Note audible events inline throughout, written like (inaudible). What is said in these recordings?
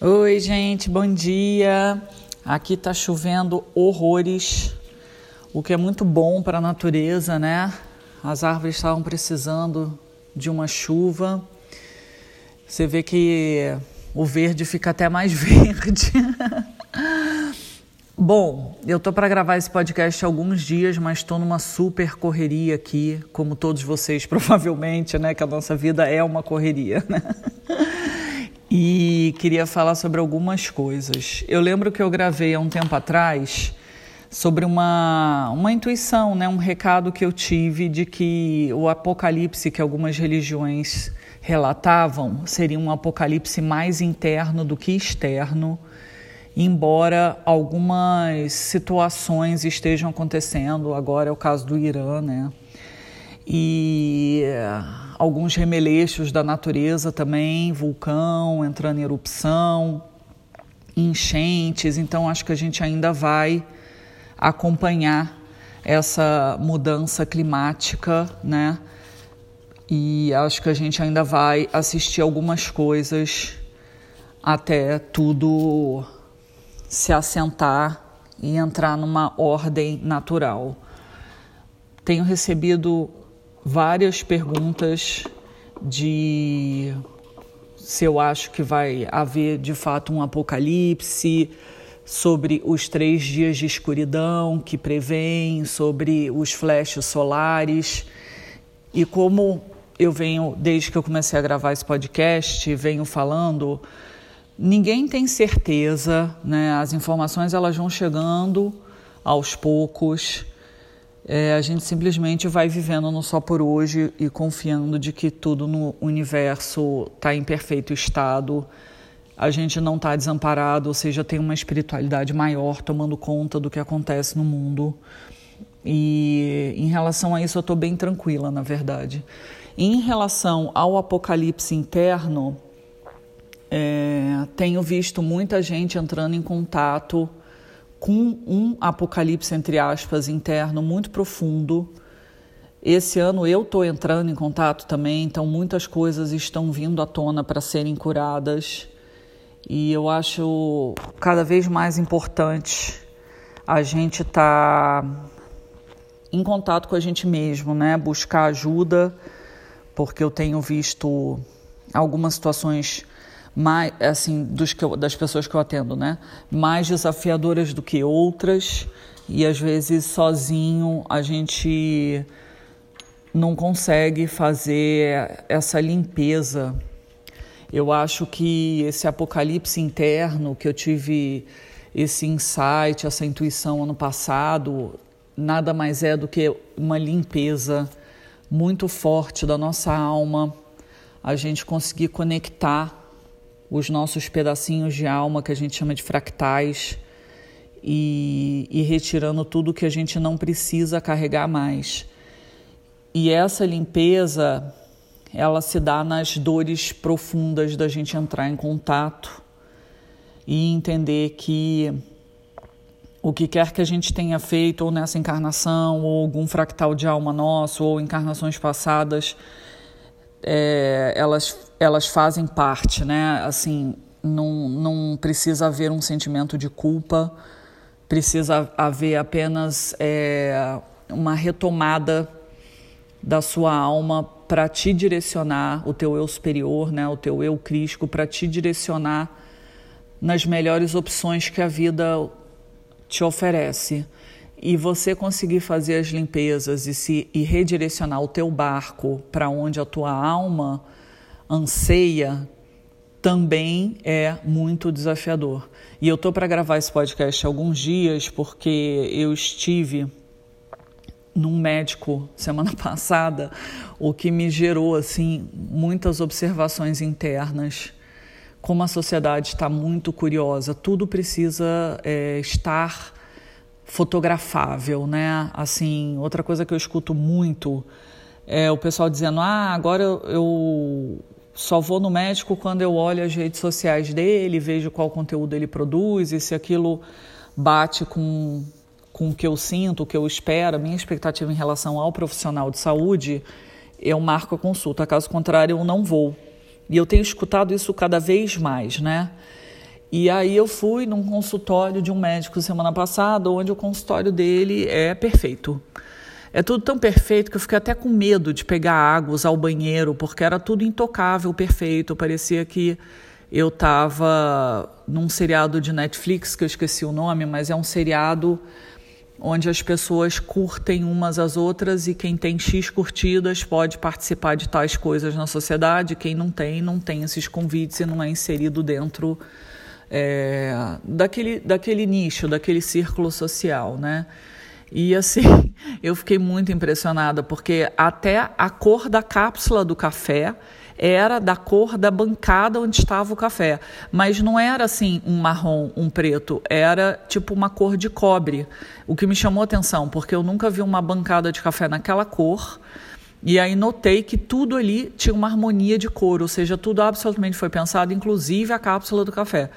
Oi, gente, bom dia. Aqui tá chovendo horrores, o que é muito bom para a natureza, né? As árvores estavam precisando de uma chuva. Você vê que o verde fica até mais (laughs) verde. Bom, eu tô para gravar esse podcast há alguns dias, mas estou numa super correria aqui, como todos vocês (laughs) provavelmente, né? Que a nossa vida é uma correria, né? E queria falar sobre algumas coisas. Eu lembro que eu gravei há um tempo atrás sobre uma, uma intuição, né, um recado que eu tive de que o apocalipse que algumas religiões relatavam seria um apocalipse mais interno do que externo, embora algumas situações estejam acontecendo, agora é o caso do Irã, né? E alguns remeleixos da natureza também, vulcão entrando em erupção, enchentes. Então, acho que a gente ainda vai acompanhar essa mudança climática, né? E acho que a gente ainda vai assistir algumas coisas até tudo se assentar e entrar numa ordem natural. Tenho recebido várias perguntas de se eu acho que vai haver de fato um apocalipse, sobre os três dias de escuridão que prevém, sobre os flashes solares. E como eu venho, desde que eu comecei a gravar esse podcast, venho falando, ninguém tem certeza, né? As informações elas vão chegando aos poucos. É, a gente simplesmente vai vivendo no só por hoje e confiando de que tudo no universo está em perfeito estado. A gente não está desamparado, ou seja, tem uma espiritualidade maior tomando conta do que acontece no mundo. E em relação a isso, eu estou bem tranquila, na verdade. Em relação ao apocalipse interno, é, tenho visto muita gente entrando em contato com um apocalipse, entre aspas, interno muito profundo. Esse ano eu estou entrando em contato também, então muitas coisas estão vindo à tona para serem curadas. E eu acho cada vez mais importante a gente estar tá em contato com a gente mesmo, né? Buscar ajuda, porque eu tenho visto algumas situações mais assim dos que eu, das pessoas que eu atendo, né? Mais desafiadoras do que outras e às vezes sozinho a gente não consegue fazer essa limpeza. Eu acho que esse apocalipse interno que eu tive esse insight, essa intuição ano passado, nada mais é do que uma limpeza muito forte da nossa alma, a gente conseguir conectar os nossos pedacinhos de alma que a gente chama de fractais e, e retirando tudo que a gente não precisa carregar mais. E essa limpeza, ela se dá nas dores profundas da gente entrar em contato e entender que o que quer que a gente tenha feito, ou nessa encarnação, ou algum fractal de alma nosso, ou encarnações passadas, é, elas, elas fazem parte, né? Assim, não, não precisa haver um sentimento de culpa, precisa haver apenas é, uma retomada da sua alma para te direcionar, o teu eu superior, né? O teu eu crístico, para te direcionar nas melhores opções que a vida te oferece e você conseguir fazer as limpezas e, se, e redirecionar o teu barco para onde a tua alma anseia, também é muito desafiador. E eu tô para gravar esse podcast há alguns dias porque eu estive num médico semana (laughs) passada, o que me gerou assim muitas observações internas. Como a sociedade está muito curiosa, tudo precisa é, estar fotografável, né? Assim, outra coisa que eu escuto muito é o pessoal dizendo: ah, agora eu, só vou no médico quando eu olho as redes sociais dele, vejo qual conteúdo ele produz e se aquilo bate com, com o que eu sinto, o que eu espero, a minha expectativa em relação ao profissional de saúde, eu marco a consulta. Caso contrário, eu não vou. E eu tenho escutado isso cada vez mais, né? E aí eu fui num consultório de um médico semana passada, onde o consultório dele é perfeito. É tudo tão perfeito que eu fiquei até com medo de pegar água, usar o banheiro, porque era tudo intocável, perfeito. Parecia que eu estava num seriado de Netflix, que eu esqueci o nome, mas é um seriado onde as pessoas curtem umas às outras e quem tem X curtidas pode participar de tais coisas na sociedade, quem não tem, não tem esses convites e não é inserido dentro é, daquele, daquele nicho, daquele círculo social, né? E assim, (laughs) eu fiquei muito impressionada, porque até a cor da cápsula do café era da cor da bancada onde estava o café. Mas não era assim um marrom, um preto, era tipo uma cor de cobre. O que me chamou atenção, porque eu nunca vi uma bancada de café naquela cor. E aí notei que tudo ali tinha uma harmonia de cor, ou seja, tudo absolutamente foi pensado, inclusive a cápsula do café.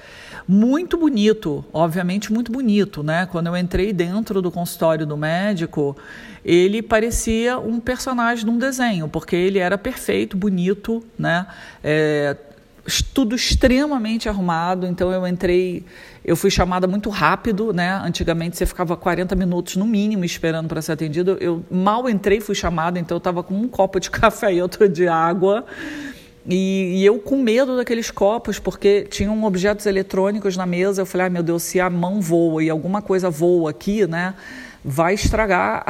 Muito bonito, obviamente muito bonito, né? Quando eu entrei dentro do consultório do médico, ele parecia um personagem de um desenho, porque ele era perfeito, bonito, né? É, tudo extremamente arrumado, então eu entrei, eu fui chamada muito rápido, né? Antigamente você ficava 40 minutos no mínimo esperando para ser atendido. Eu mal entrei, fui chamada, então eu estava com um copo de (laughs) café e outro de água. E, e, eu com medo daqueles copos, porque tinham objetos eletrônicos na mesa. Eu falei, ai meu Deus, se a mão voa e alguma coisa voa aqui, né? Vai estragar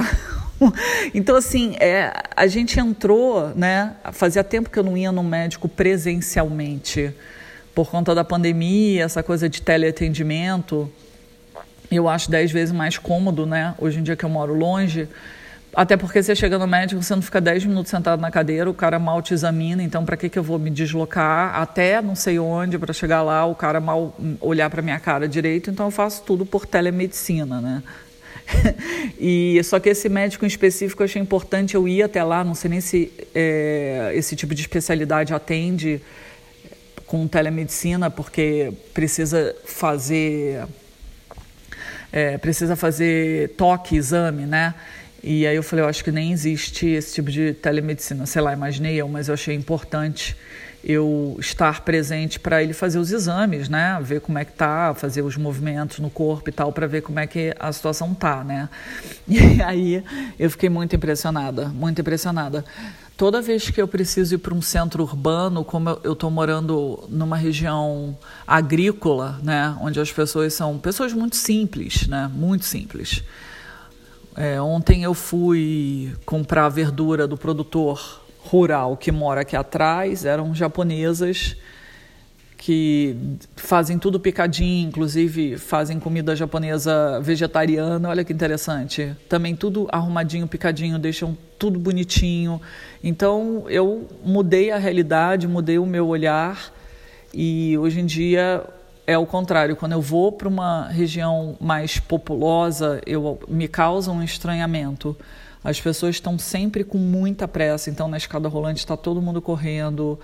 (laughs) então, assim, é, a gente entrou, né? Fazia tempo que eu não ia no médico presencialmente, por conta da pandemia, essa coisa de teleatendimento. Eu acho dez vezes mais cômodo, né? Hoje em dia que eu moro longe. Até porque você chega no médico, você não fica 10 minutos sentado na cadeira, o cara mal te examina, então para que, que eu vou me deslocar até não sei onde para chegar lá, o cara mal olhar para minha cara direito, então eu faço tudo por telemedicina, né? (laughs) e só que esse médico em específico eu achei importante eu ir até lá, não sei nem se é, esse tipo de especialidade atende com telemedicina, porque precisa fazer é, precisa fazer toque, exame, né? E aí eu falei, eu acho que nem existe esse tipo de telemedicina, sei lá, imaginei eu, mas eu achei importante eu estar presente para ele fazer os exames, né? Ver como é que tá, fazer os movimentos no corpo e tal, para ver como é que a situação tá, né? (laughs) E aí eu fiquei muito impressionada, muito impressionada. Toda vez que eu preciso ir para um centro urbano, como eu estou morando numa região agrícola, né, onde as pessoas são pessoas muito simples, né, muito simples. É, ontem eu fui comprar verdura do produtor rural que mora aqui atrás, eram japonesas que fazem tudo picadinho, inclusive fazem comida japonesa vegetariana. Olha que interessante. Também tudo arrumadinho, picadinho, deixam tudo bonitinho. Então eu mudei a realidade, mudei o meu olhar e hoje em dia é o contrário. Quando eu vou para uma região mais populosa, eu me causa um estranhamento as pessoas estão sempre com muita pressa, então na escada rolante está todo mundo correndo.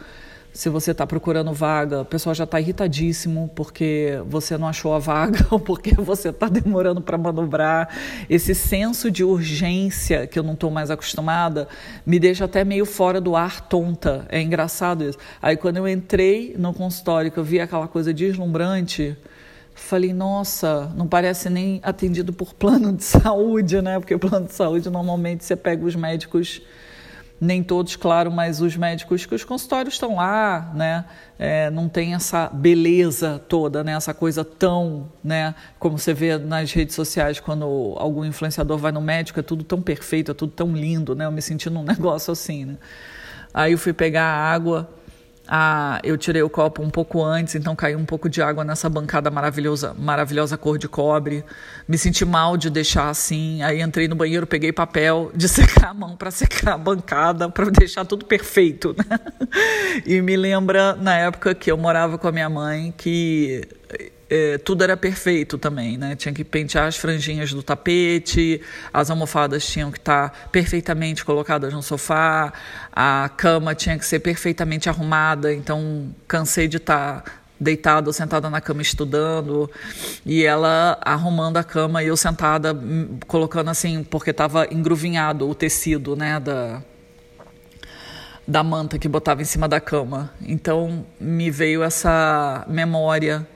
Se você está procurando vaga, o pessoal já está irritadíssimo porque você não achou a vaga (laughs) ou porque você está demorando para manobrar. Esse senso de urgência que eu não estou mais acostumada me deixa até meio fora do ar, tonta. É engraçado isso. Aí quando eu entrei no consultório, que eu vi aquela coisa deslumbrante, Falei, nossa, não parece nem atendido por plano de (laughs) saúde, né? Porque plano de saúde normalmente você pega os médicos, nem todos, claro, mas os médicos que os consultórios estão lá, né? É, não tem essa beleza toda, né? Essa coisa tão, né? Como você vê nas redes sociais quando algum influenciador vai no médico, é tudo tão perfeito, é tudo tão lindo, né? Eu me senti num (laughs) negócio assim, né? Aí eu fui pegar a água ah, eu tirei o copo um pouco antes, então caiu um pouco de água nessa bancada maravilhosa, maravilhosa cor de cobre. Me senti mal de deixar assim. Aí entrei no banheiro, peguei papel de (laughs) secar a mão para secar a bancada, para deixar tudo perfeito. Né? (laughs) E me lembra na época que eu morava com a minha mãe que é, tudo era perfeito também, né? Tinha que pentear as franjinhas do tapete, as almofadas tinham que estar tá perfeitamente colocadas no sofá, a cama tinha que ser perfeitamente arrumada, então cansei de estar tá deitada ou sentada na cama estudando e ela arrumando a cama e eu sentada hum, colocando assim porque estava engruvinhado o tecido, né, da da manta que botava em cima da cama. Então me veio essa memória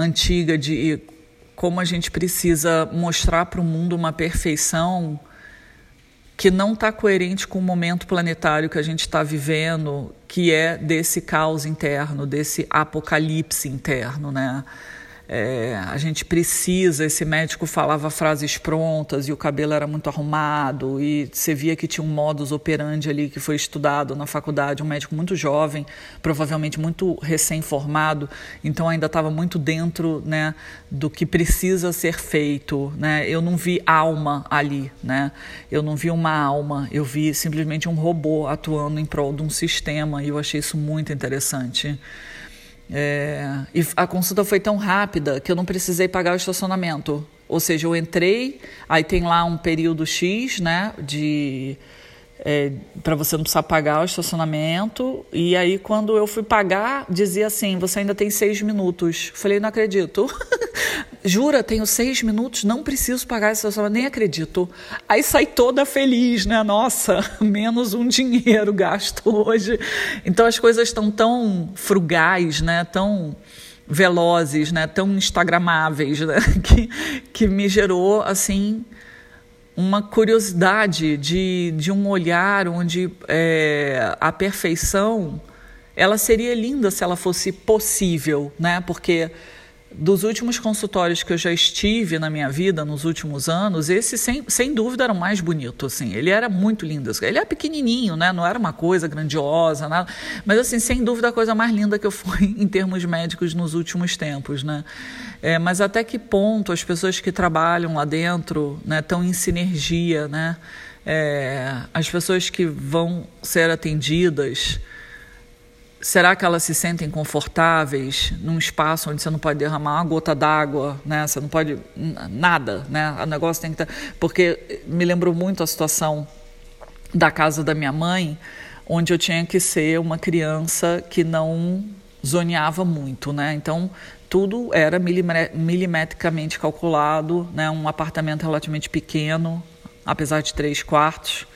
antiga de como a gente precisa mostrar para o mundo uma perfeição que não está coerente com o momento planetário que a gente está vivendo, que é desse caos interno, desse apocalipse interno, né? É, a gente precisa. Esse médico falava frases prontas e o cabelo era muito arrumado, e você via que tinha um modus operandi ali que foi estudado na faculdade. Um médico muito jovem, provavelmente muito recém-formado, então ainda estava muito dentro né, do que precisa ser feito. Né? Eu não vi alma ali, né? eu não vi uma alma, eu vi simplesmente um robô atuando em prol de um sistema, e eu achei isso muito interessante. É, e a consulta foi tão rápida que eu não precisei pagar o estacionamento. Ou seja, eu entrei, aí tem lá um período X, né, de é, para você não precisar pagar o estacionamento. E aí, quando eu fui pagar, dizia assim: você ainda tem seis minutos. Falei, não acredito. (laughs) Jura, tenho seis minutos, não preciso pagar esse estacionamento, nem acredito. Aí sai toda feliz, né? Nossa, (laughs) menos um dinheiro gasto hoje. Então as coisas estão tão frugais, né? Tão velozes, né? Tão instagramáveis, né? (laughs) Que, que me gerou, assim, uma curiosidade de, de um olhar onde é, a perfeição ela seria linda se ela fosse possível, né? Porque dos últimos consultórios que eu já estive na minha vida, nos últimos anos, esse sem, sem dúvida era o mais bonito, assim. Ele era muito lindo. Ele é pequenininho, né? Não era uma coisa grandiosa, nada. Mas, assim, sem dúvida a coisa mais linda que eu fui (laughs) em termos médicos nos últimos tempos, né? É, mas até que ponto as pessoas que trabalham lá dentro né, estão em sinergia, né? É, as pessoas que vão ser atendidas será que elas se sentem confortáveis num espaço onde você não pode derramar uma gota d'água, né? Você não pode nada, né? O negócio tem que estar, tá, porque me lembrou muito a situação da casa da minha mãe, onde eu tinha que ser uma criança que não zoneava muito, né? Então tudo era milimetricamente calculado, né? Um apartamento relativamente pequeno, apesar de três quartos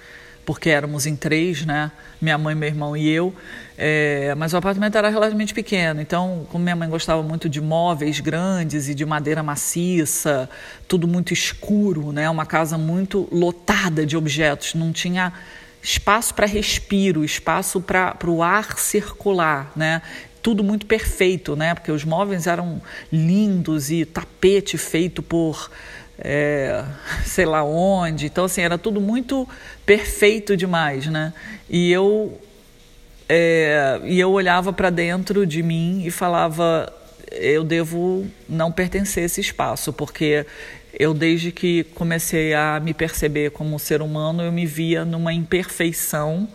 porque éramos em três, né? Minha mãe, meu irmão e eu. É, mas o apartamento era relativamente pequeno, então, como minha mãe gostava muito de móveis grandes e de madeira maciça, tudo muito escuro, né? Uma casa muito lotada de objetos, não tinha espaço para respiro, espaço para o ar circular, né? Tudo muito perfeito, né? Porque os móveis eram lindos e tapete feito por é, sei lá onde. Então, assim, era tudo muito perfeito demais, né? E eu, é, e eu olhava para dentro de mim e falava: eu devo não pertencer a esse espaço, porque eu, desde que comecei a me perceber como ser humano, eu me via numa imperfeição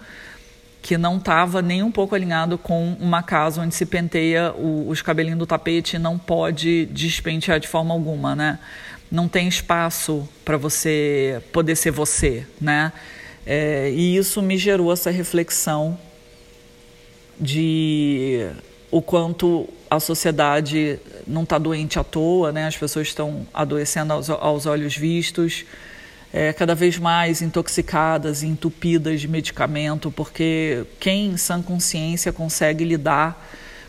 que não estava nem um pouco alinhado com uma casa onde se penteia o, os cabelinhos do tapete e não pode despentear de forma alguma, né? Não tem espaço para você poder ser você, né? É, e isso me gerou essa reflexão de o quanto a sociedade não está doente à toa, né? As pessoas estão adoecendo aos, aos olhos vistos, é, cada vez mais intoxicadas, entupidas de medicamento, porque quem em sã consciência consegue lidar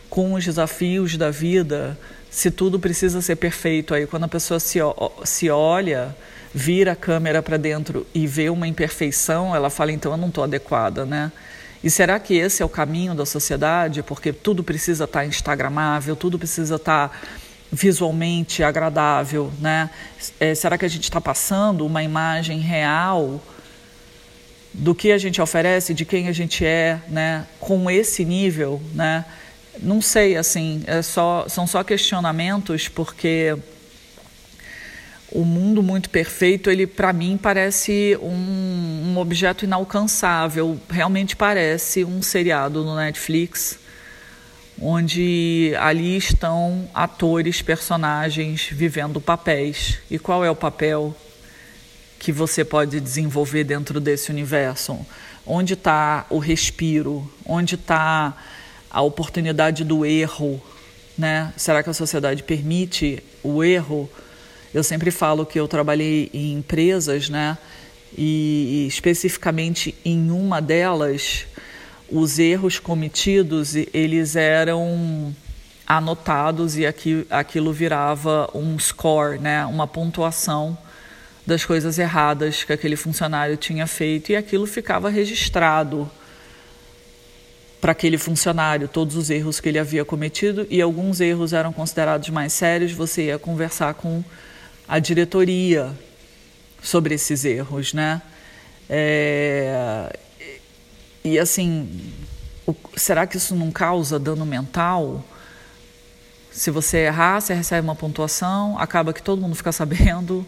com os desafios da vida se tudo precisa ser perfeito. Aí, quando a pessoa se, se olha, vira a câmera para dentro e vê uma imperfeição, ela fala: então eu não estou adequada, né? E será que esse é o caminho da sociedade? Porque tudo precisa estar tá instagramável, tudo precisa estar tá visualmente agradável, né? É, será que a gente está passando uma imagem real do que a gente oferece, de quem a gente é, né? Com esse nível, né? Não sei, assim, é só, são só questionamentos, porque o mundo muito perfeito, ele para mim parece um, um, objeto inalcançável. Realmente parece um seriado no Netflix, onde ali estão atores, personagens vivendo papéis. E qual é o papel que você pode desenvolver dentro desse universo? Onde está o respiro? Onde está a oportunidade do erro, né? Será que a sociedade permite o erro? Eu sempre falo que eu trabalhei em empresas, né? E, especificamente em uma delas, os erros cometidos eles eram anotados e aqui, aquilo virava um score, né, uma pontuação das coisas erradas que aquele funcionário tinha feito e aquilo ficava registrado para aquele funcionário, todos os erros que ele havia cometido e alguns erros eram considerados mais sérios, você ia conversar com a diretoria sobre esses erros, né? É, e assim, o, será que isso não causa dano mental? Se você errar, você recebe uma pontuação, acaba que todo mundo fica sabendo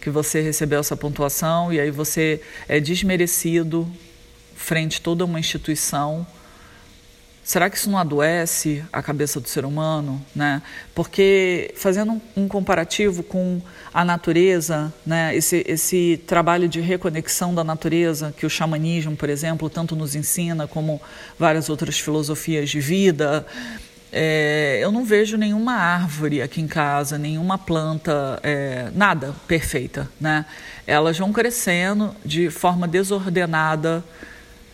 que você recebeu essa pontuação e aí você é desmerecido frente a toda uma instituição. Será que isso não adoece a cabeça do ser humano, né? Porque fazendo um, comparativo com a natureza, né? Esse, esse trabalho de reconexão da natureza que o xamanismo, por exemplo, tanto nos ensina como várias outras filosofias de vida, é, eu não vejo nenhuma árvore aqui em casa, nenhuma planta, é, nada perfeita, né? Elas vão crescendo de forma desordenada.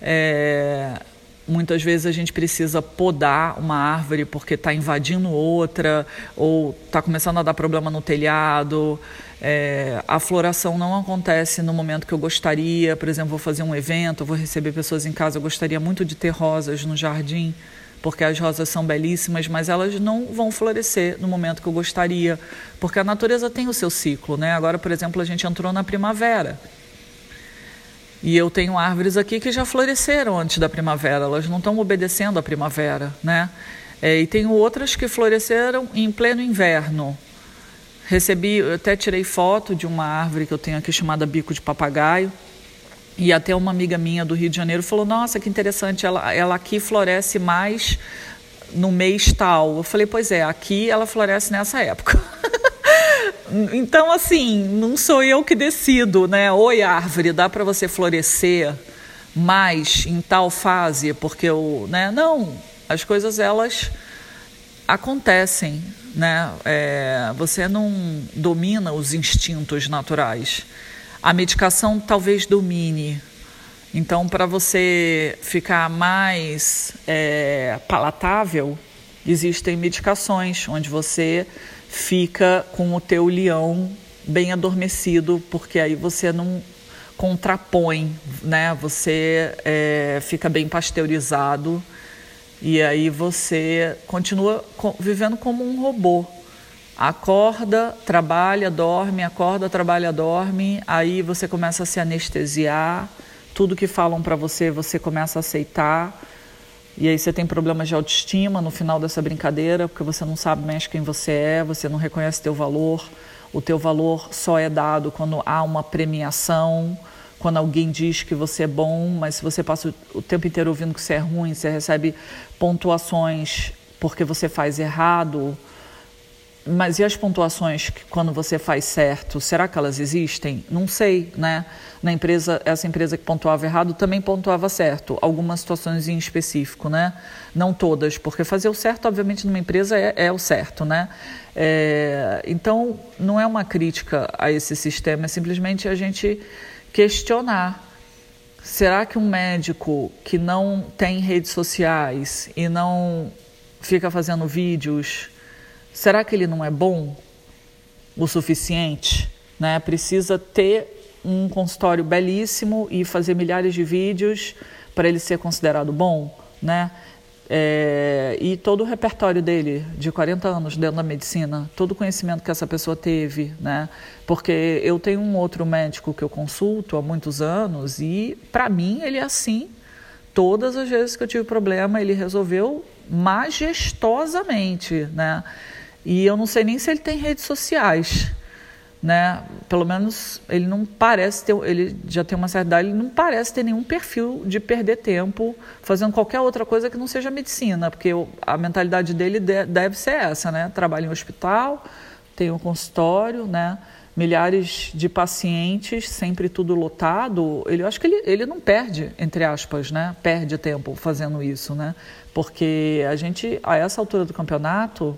É, muitas vezes a gente precisa podar uma árvore porque está invadindo outra ou está começando a dar problema no telhado. É, a floração não acontece no momento que eu gostaria. Por exemplo, vou fazer um evento, vou receber pessoas em casa. Eu gostaria muito de ter rosas no jardim porque as rosas são belíssimas, mas elas não vão florescer no momento que eu gostaria, porque a natureza tem o seu ciclo, né? Agora, por exemplo, a gente entrou na primavera. E eu tenho árvores aqui que já floresceram antes da primavera, elas não estão obedecendo à primavera, né? É, e tenho outras que floresceram em pleno inverno. Recebi, até tirei foto de uma árvore que eu tenho aqui chamada bico de papagaio e até uma amiga minha do Rio de Janeiro falou: Nossa, que interessante, ela, ela aqui floresce mais no mês tal. Eu falei: Pois é, aqui ela floresce nessa época. (laughs) então, assim, não sou eu que decido, né? Oi, árvore, dá para você florescer mais em tal fase, porque eu, né? Não, as coisas elas acontecem, né? É, você não domina os instintos naturais a medicação talvez domine. Então, para você ficar mais é, palatável, existem medicações onde você fica com o teu leão bem adormecido, porque aí você não contrapõe, né? Você é, fica bem pasteurizado e aí você continua vivendo como um robô. Acorda, trabalha, dorme, acorda, trabalha, dorme, aí você começa a se anestesiar, tudo que falam para você, você começa a aceitar. E aí você tem problemas de autoestima no final dessa brincadeira, porque você não sabe mais quem você é, você não reconhece teu valor. O teu valor só é dado quando há uma premiação, quando alguém diz que você é bom, mas se você passa o tempo inteiro ouvindo que você é ruim, você recebe pontuações porque você faz errado, mas e as pontuações que quando você faz certo, será que elas existem? Não sei, né? Na empresa, essa empresa que pontuava errado também pontuava certo, algumas situações em específico, né? Não todas, porque fazer o certo, obviamente, numa empresa é, é o certo, né? É, então, não é uma crítica a esse sistema, é simplesmente a gente questionar. Será que um médico que não tem redes sociais e não fica fazendo vídeos será que ele não é bom o suficiente? Né? Precisa ter um consultório belíssimo e fazer milhares de vídeos para ele ser considerado bom, né? É, e todo o repertório dele, de 40 anos dentro da medicina, todo o conhecimento que essa pessoa teve, né? Porque eu tenho um outro médico que eu consulto há muitos anos e, para mim, ele é assim. Todas as vezes que eu tive problema, ele resolveu majestosamente, né? E eu não sei nem se ele tem redes sociais, né? Pelo menos ele não parece ter, ele já tem uma certa idade, ele não parece ter nenhum perfil de perder tempo fazendo qualquer outra coisa que não seja medicina, porque a mentalidade dele deve ser essa, né? Trabalha em hospital, tem um consultório, né? milhares de pacientes, sempre tudo lotado, ele, eu acho que ele, ele não perde, entre aspas, né? Perde tempo fazendo isso, né? Porque a gente, a essa altura do campeonato,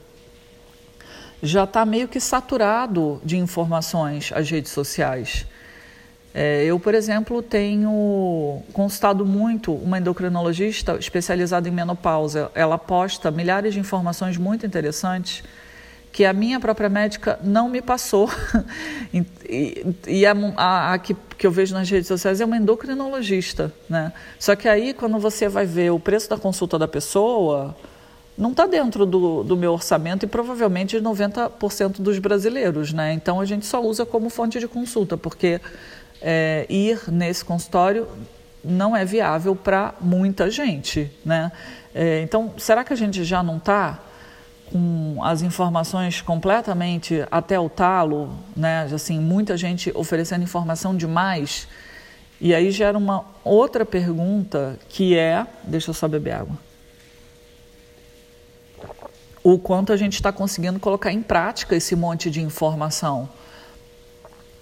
já está meio que saturado de informações as redes sociais. É, eu, por exemplo, tenho consultado muito uma endocrinologista especializada em menopausa. Ela posta milhares de informações muito interessantes que a minha própria médica não me passou. (laughs) e, e a, a, a, que, que eu vejo nas redes sociais é uma endocrinologista. Né? Só que aí, quando você vai ver o preço da consulta da pessoa, não está dentro do, do, meu orçamento e provavelmente de 90% dos brasileiros. Né? Então, a gente só usa como fonte de consulta, porque é, ir nesse consultório não é viável para muita gente. Né? É, então, será que a gente já não está com as informações completamente até o talo, né? Assim, muita gente oferecendo informação demais. E aí gera uma outra pergunta que é, deixa eu só beber água. O quanto a gente está conseguindo colocar em prática esse monte de informação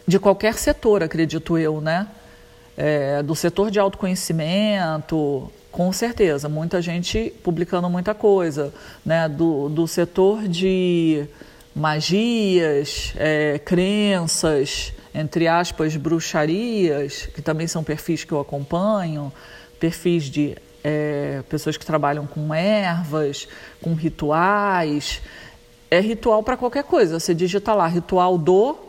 de qualquer setor, acredito eu, né? É, do setor de autoconhecimento, com certeza, muita gente publicando muita coisa, né? Do, do setor de magias, é, crenças, entre aspas, bruxarias, que também são perfis que eu acompanho, perfis de é, pessoas que trabalham com ervas, com rituais. É ritual para qualquer coisa. Você digita lá, ritual do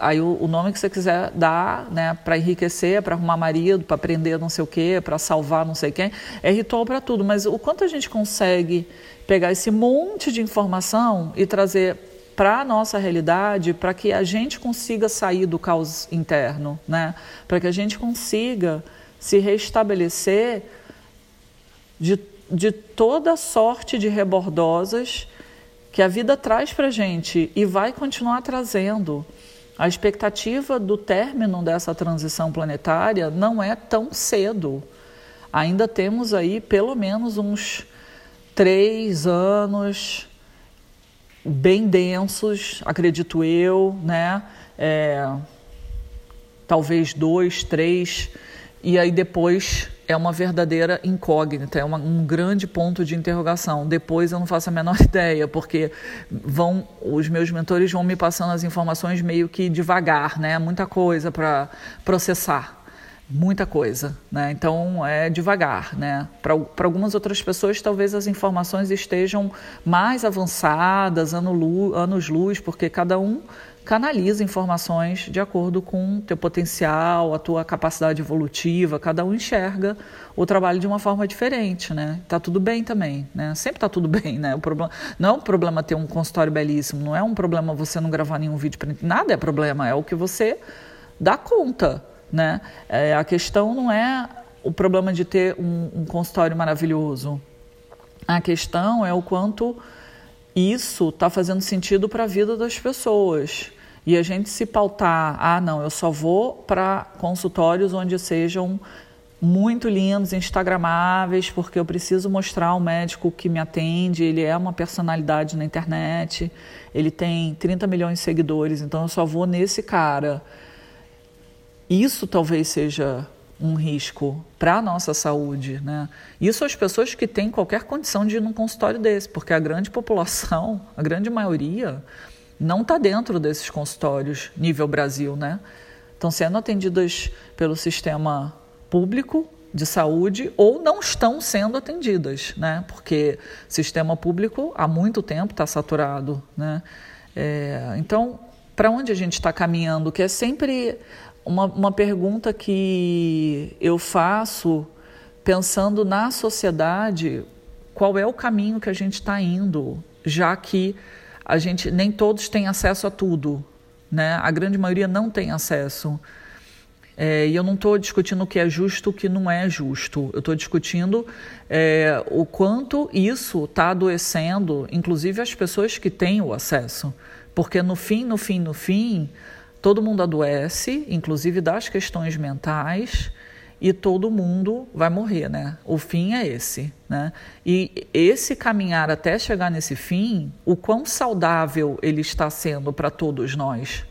aí o, o, nome que você quiser dar, né, para enriquecer, para arrumar marido, para aprender não sei o quê, para salvar não sei quem, é ritual para tudo. Mas o quanto a gente consegue pegar esse monte de informação e trazer para a nossa realidade, para que a gente consiga sair do caos interno, né? para que a gente consiga se restabelecer de, de toda sorte de rebordosas que a vida traz para a gente e vai continuar trazendo. A expectativa do término dessa transição planetária não é tão cedo. Ainda temos aí pelo menos uns três anos bem densos, acredito eu, né? É, talvez dois, três, e aí depois é uma verdadeira incógnita, é uma, um grande ponto de interrogação. Depois eu não faço a menor (laughs) ideia, porque vão os meus mentores vão me passando as informações meio que devagar, né? Muita coisa para processar muita coisa, né? Então é devagar, né? Para algumas outras pessoas talvez as informações estejam mais avançadas, anos luz, porque cada um canaliza informações de acordo com o teu potencial, a tua capacidade evolutiva, cada um enxerga o trabalho de uma forma diferente, né? Tá tudo bem também, né? Sempre tá tudo (laughs) bem, né? O problema não é um problema ter um consultório belíssimo, não é um problema você não gravar nenhum vídeo nada é problema, é o que você dá conta, né? É, a questão não é o problema de ter um, um consultório maravilhoso. A questão é o quanto isso está fazendo sentido para a vida das pessoas. E a gente se pautar, ah, não, eu só vou para consultórios onde sejam muito lindos, instagramáveis, porque eu preciso mostrar ao médico que me atende, ele é uma personalidade na internet, ele tem 30 milhões de seguidores, então eu só vou nesse cara. Isso talvez seja um risco para a nossa saúde. Né? Isso as pessoas que têm qualquer condição de ir num consultório desse, porque a grande população, a grande maioria, não está dentro desses consultórios nível Brasil. Né? Estão sendo atendidas pelo sistema público de saúde ou não estão sendo atendidas, né? porque sistema público há muito tempo está saturado. Né? É, então, para onde a gente está caminhando? Que é sempre uma, uma pergunta que eu faço pensando na sociedade, qual é o caminho que a gente está indo, já que a gente nem todos têm acesso a tudo, né? A grande maioria não tem acesso. É, e eu não estou discutindo o que é justo o que não é justo. Eu estou discutindo é, o quanto isso está adoecendo, inclusive as pessoas que têm o acesso. Porque no fim, no fim, no fim, todo mundo adoece, inclusive das questões mentais, e todo mundo vai morrer, né? O fim é esse, né? E esse caminhar até chegar nesse fim, o quão saudável ele está sendo para todos nós?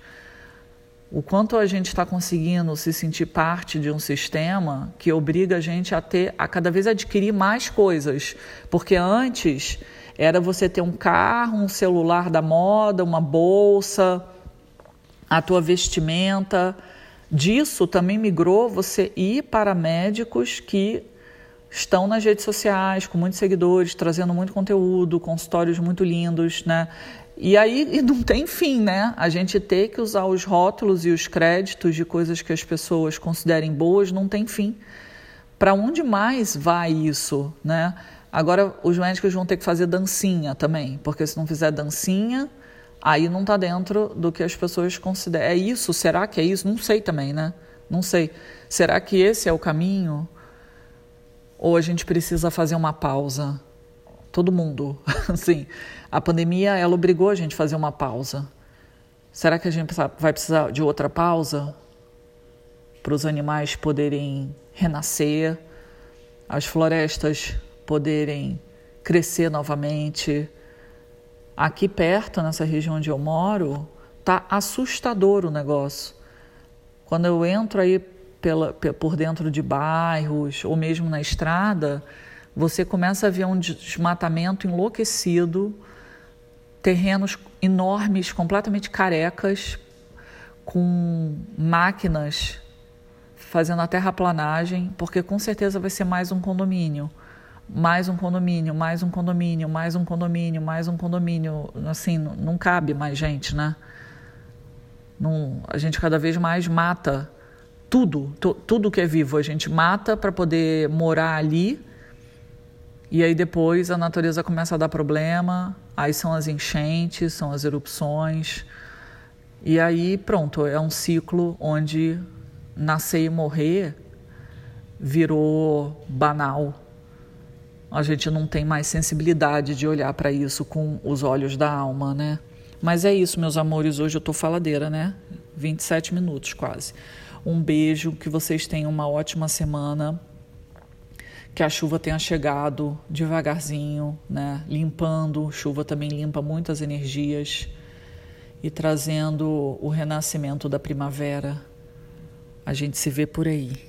O quanto a gente está conseguindo se sentir parte de um sistema que obriga a gente a ter, a cada vez adquirir mais coisas, porque antes era você ter um carro, um celular da moda, uma bolsa, a tua vestimenta, Disso também migrou você ir para médicos que estão nas redes sociais, com muitos seguidores, trazendo muito conteúdo, consultórios muito lindos, né? E aí (laughs) e não tem fim, né? A gente ter que usar os rótulos e os créditos de coisas que as pessoas considerem boas não tem fim. Para onde mais vai isso, né? Agora os médicos vão ter que fazer dancinha também, porque se não fizer dancinha, aí não está dentro do que as pessoas consideram. É isso? Será que é isso? Não sei também, né? Não sei. Será que esse é o caminho? Ou a gente precisa fazer uma pausa? Todo mundo. (laughs) Assim, a pandemia, ela obrigou a gente a fazer uma pausa. Será que a gente vai precisar de outra pausa? Para os animais poderem renascer, as florestas poderem crescer novamente, Aqui perto, nessa região onde eu moro, tá assustador o negócio. Quando eu entro aí pela, por dentro de bairros ou mesmo na estrada, você começa a ver um desmatamento enlouquecido, terrenos enormes, completamente carecas, com máquinas fazendo a terraplanagem, porque com certeza vai ser mais um condomínio mais um condomínio, mais um condomínio, mais um condomínio, mais um condomínio. Assim, não, não cabe mais gente, né? Não, a gente cada vez mais mata tudo, tudo que é vivo. A gente mata para poder morar ali. E aí depois a natureza começa a dar problema. Aí são as enchentes, são as erupções. E aí pronto, é um ciclo onde nascer e morrer virou banal a gente não tem mais sensibilidade de olhar para isso com os olhos da alma, né? Mas é isso, meus amores. Hoje eu tô faladeira, né? 27 minutos quase. Um beijo, que vocês tenham uma ótima semana. Que a chuva tenha chegado devagarzinho, né? Limpando. Chuva também limpa muitas energias e trazendo o renascimento da primavera. A gente se vê por aí.